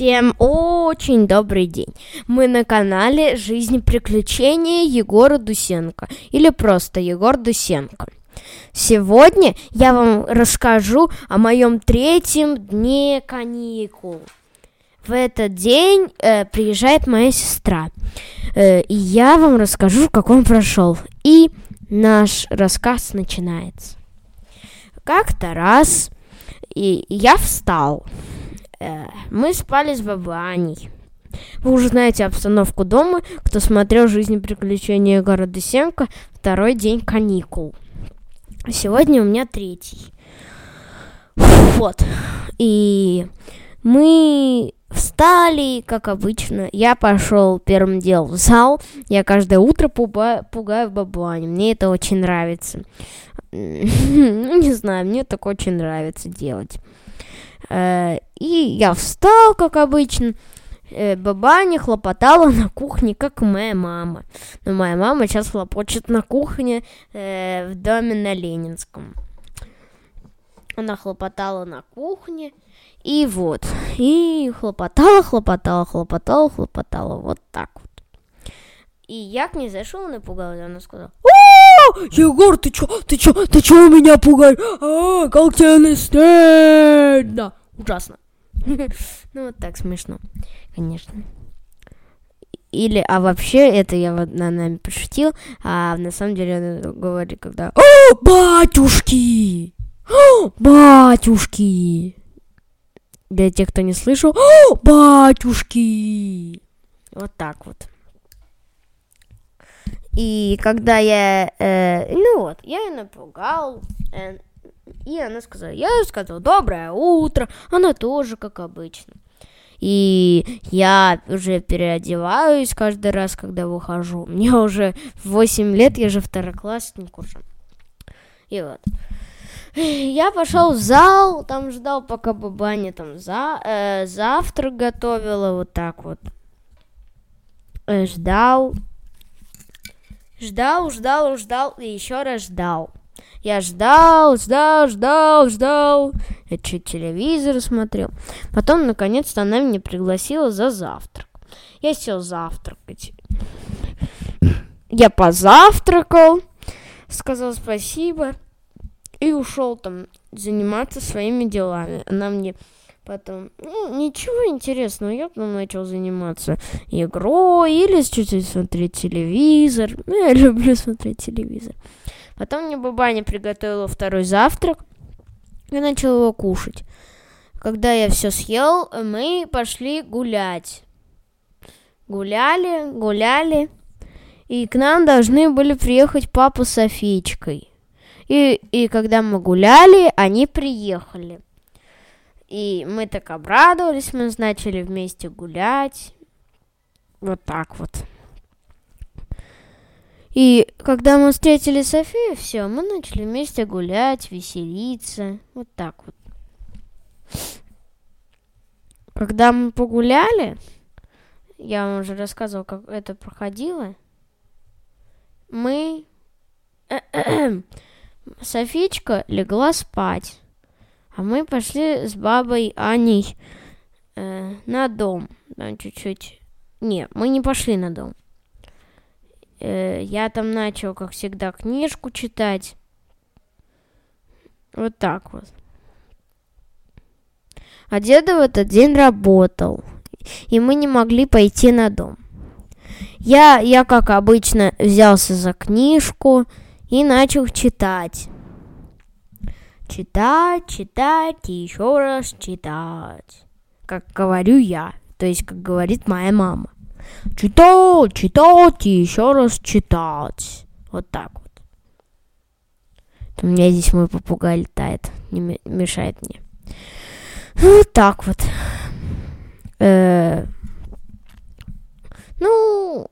Всем очень добрый день. Мы на канале «Жизнь приключения» Егора Дусенко или просто Егор Дусенко. Сегодня я вам расскажу о моем третьем дне каникул. В этот день э, приезжает моя сестра, э, и я вам расскажу, как он прошел. И наш рассказ начинается. Как-то раз и я встал. Э, мы спали с бабаней. Вы уже знаете обстановку дома, кто смотрел «Жизнь и приключения города Сенка», второй день каникул. Сегодня у меня третий. Вот. И мы встали, как обычно. Я пошел первым делом в зал. Я каждое утро пугаю, пугаю бабуани. Мне это очень нравится. Ну, не знаю, мне так очень нравится делать. Э, и я встал, как обычно. Э, бабаня хлопотала на кухне, как моя мама. Но моя мама сейчас хлопочет на кухне э, в доме на Ленинском. Она хлопотала на кухне. И вот. И хлопотала, хлопотала, хлопотала, хлопотала. Вот так вот. И я к ней зашел напугал ее. Она сказала, Егор, ты чё, ты чё, ты чё меня пугаешь? А, как тебе не стыдно? Ужасно. Ну, вот так смешно, конечно. Или, а вообще, это я вот на нами пошутил, а на самом деле она говорит, когда «О, батюшки! О, батюшки!» Для тех, кто не слышал, «О, батюшки!» Вот так вот. И когда я, э, ну вот, я ее напугал, э, и она сказала, я сказала, доброе утро, она тоже, как обычно. И я уже переодеваюсь каждый раз, когда выхожу. Мне уже 8 лет, я же второклассник уже. И вот. Я пошел в зал, там ждал, пока бабаня там за, э, завтрак готовила, вот так вот. Э, ждал, Ждал, ждал, ждал и еще раз ждал. Я ждал, ждал, ждал, ждал. Я чуть телевизор смотрел. Потом, наконец-то, она меня пригласила за завтрак. Я сел завтракать. Я позавтракал, сказал спасибо и ушел там заниматься своими делами. Она мне Потом, ну, ничего интересного, я потом начал заниматься игрой или чуть-чуть смотреть телевизор. Ну, я люблю смотреть телевизор. Потом мне бабаня приготовила второй завтрак. Я начал его кушать. Когда я все съел, мы пошли гулять. Гуляли, гуляли. И к нам должны были приехать папа с Софичкой. И, и когда мы гуляли, они приехали. И мы так обрадовались, мы начали вместе гулять. Вот так вот. И когда мы встретили Софию, все, мы начали вместе гулять, веселиться. Вот так вот. Когда мы погуляли, я вам уже рассказывал, как это проходило, мы... Софичка легла спать. А мы пошли с бабой Аней э, на дом. Там чуть-чуть. Не, мы не пошли на дом. Э, я там начал, как всегда, книжку читать. Вот так вот. А деда в этот день работал. И мы не могли пойти на дом. Я, я, как обычно, взялся за книжку и начал читать. Читать, читать и еще раз читать. Как говорю я, то есть как говорит моя мама. Читать, читать и еще раз читать. Вот так вот. У меня здесь мой попугай летает, не мешает мне. Вот так вот. Э ну,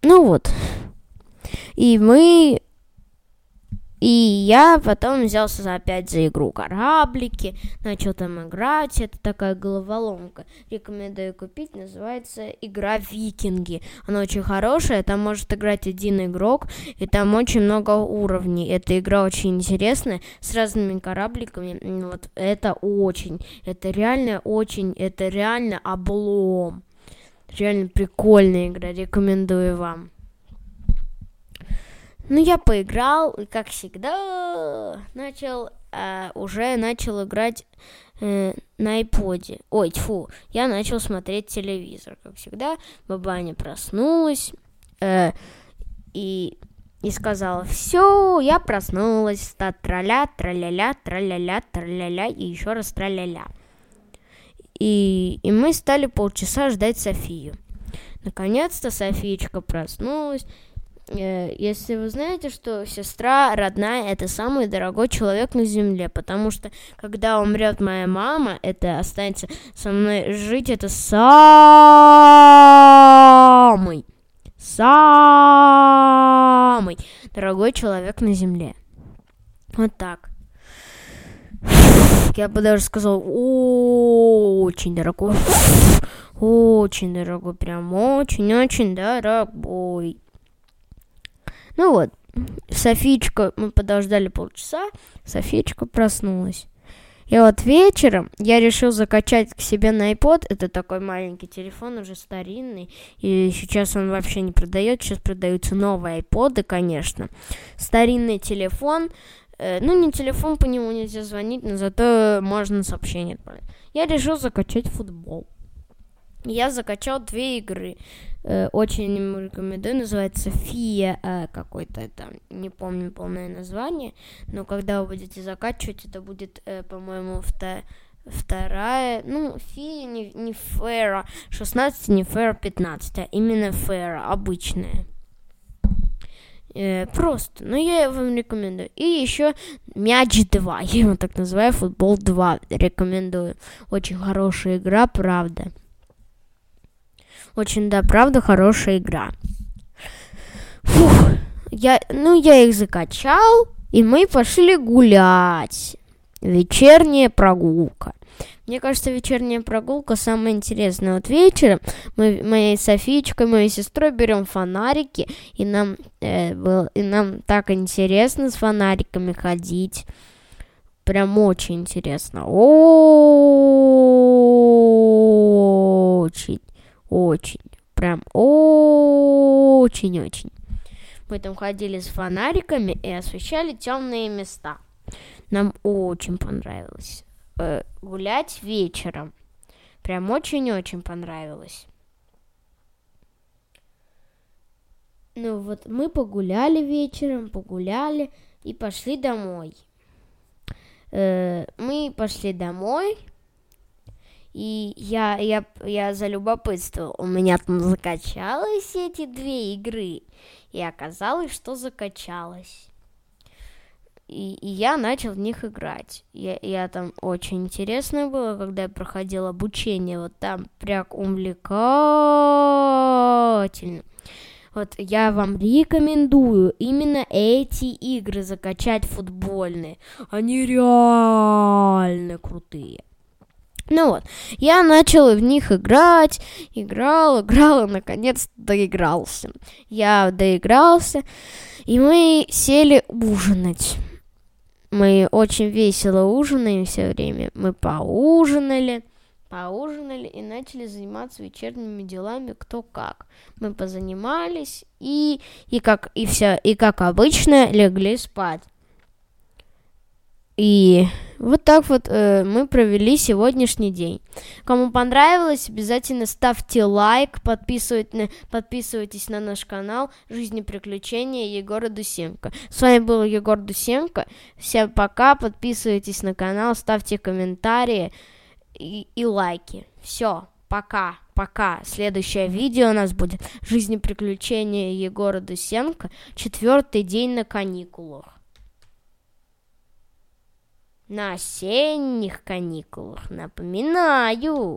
ну вот. И мы И я потом взялся опять за игру кораблики, начал там играть. Это такая головоломка. Рекомендую купить. Называется игра Викинги. Она очень хорошая. Там может играть один игрок. И там очень много уровней. Эта игра очень интересная. С разными корабликами. Вот это очень. Это реально очень. Это реально облом. Реально прикольная игра. Рекомендую вам. Ну, я поиграл, и как всегда, начал, э, уже начал играть э, на iPod. Ой, тьфу, я начал смотреть телевизор, как всегда. Бабаня проснулась э, и, и сказала, все, я проснулась, та траля, траля-ля, траля-ля, траля-ля, и еще раз траля-ля. И, и мы стали полчаса ждать Софию. Наконец-то Софиечка проснулась, если вы знаете, что сестра родная это самый дорогой человек на земле, потому что когда умрет моя мама, это останется со мной жить, это самый, самый дорогой человек на земле. Вот так. Я бы даже сказал, очень дорогой, очень дорогой, прям очень-очень дорогой. Ну вот, Софичка, мы подождали полчаса, Софичка проснулась. И вот вечером я решил закачать к себе на iPod. Это такой маленький телефон, уже старинный. И сейчас он вообще не продает. Сейчас продаются новые iPod, конечно. Старинный телефон. Э, ну, не телефон, по нему нельзя звонить, но зато можно сообщение отправлять. Я решил закачать футбол. Я закачал две игры. Э, очень рекомендую. Называется Фия э, какой-то это. Не помню полное название. Но когда вы будете закачивать, это будет, э, по-моему, вторая вторая, ну, фия не, не фэра 16, не фэра 15, а именно фэра, обычная. Э, просто, но я вам рекомендую. И еще мяч 2, я его так называю, футбол 2, рекомендую. Очень хорошая игра, правда. Очень, да, правда, хорошая игра. Фух, я, ну, я их закачал, и мы пошли гулять. Вечерняя прогулка. Мне кажется, вечерняя прогулка самая интересная. Вот вечером мы моей Софичкой, моей сестрой берем фонарики, и нам, э, был, и нам так интересно с фонариками ходить. Прям очень интересно. Очень. Очень. Прям очень-очень. Мы там ходили с фонариками и освещали темные места. Нам очень понравилось э, гулять вечером. Прям очень-очень понравилось. Ну вот мы погуляли вечером, погуляли и пошли домой. Э, мы пошли домой, и я, я, я залюбопытствовал. У меня там закачалось эти две игры. И оказалось, что закачалось. И, и я начал в них играть. Я, я там очень интересно было, когда я проходил обучение. Вот там прям увлекательно. Вот я вам рекомендую именно эти игры закачать футбольные. Они реально крутые. Ну вот, я начал в них играть, играл, играл и наконец доигрался. Я доигрался, и мы сели ужинать. Мы очень весело ужинаем все время. Мы поужинали, поужинали и начали заниматься вечерними делами кто как. Мы позанимались и, и как и все, и как обычно легли спать. И вот так вот э, мы провели сегодняшний день. Кому понравилось, обязательно ставьте лайк, подписывайтесь, подписывайтесь на наш канал «Жизни приключения» Егора Дусенко. С вами был Егор Дусенко. Всем пока, подписывайтесь на канал, ставьте комментарии и, и лайки. Все, пока, пока. Следующее видео у нас будет «Жизни приключения Егора Дусенко. Четвертый день на каникулах» на осенних каникулах. Напоминаю.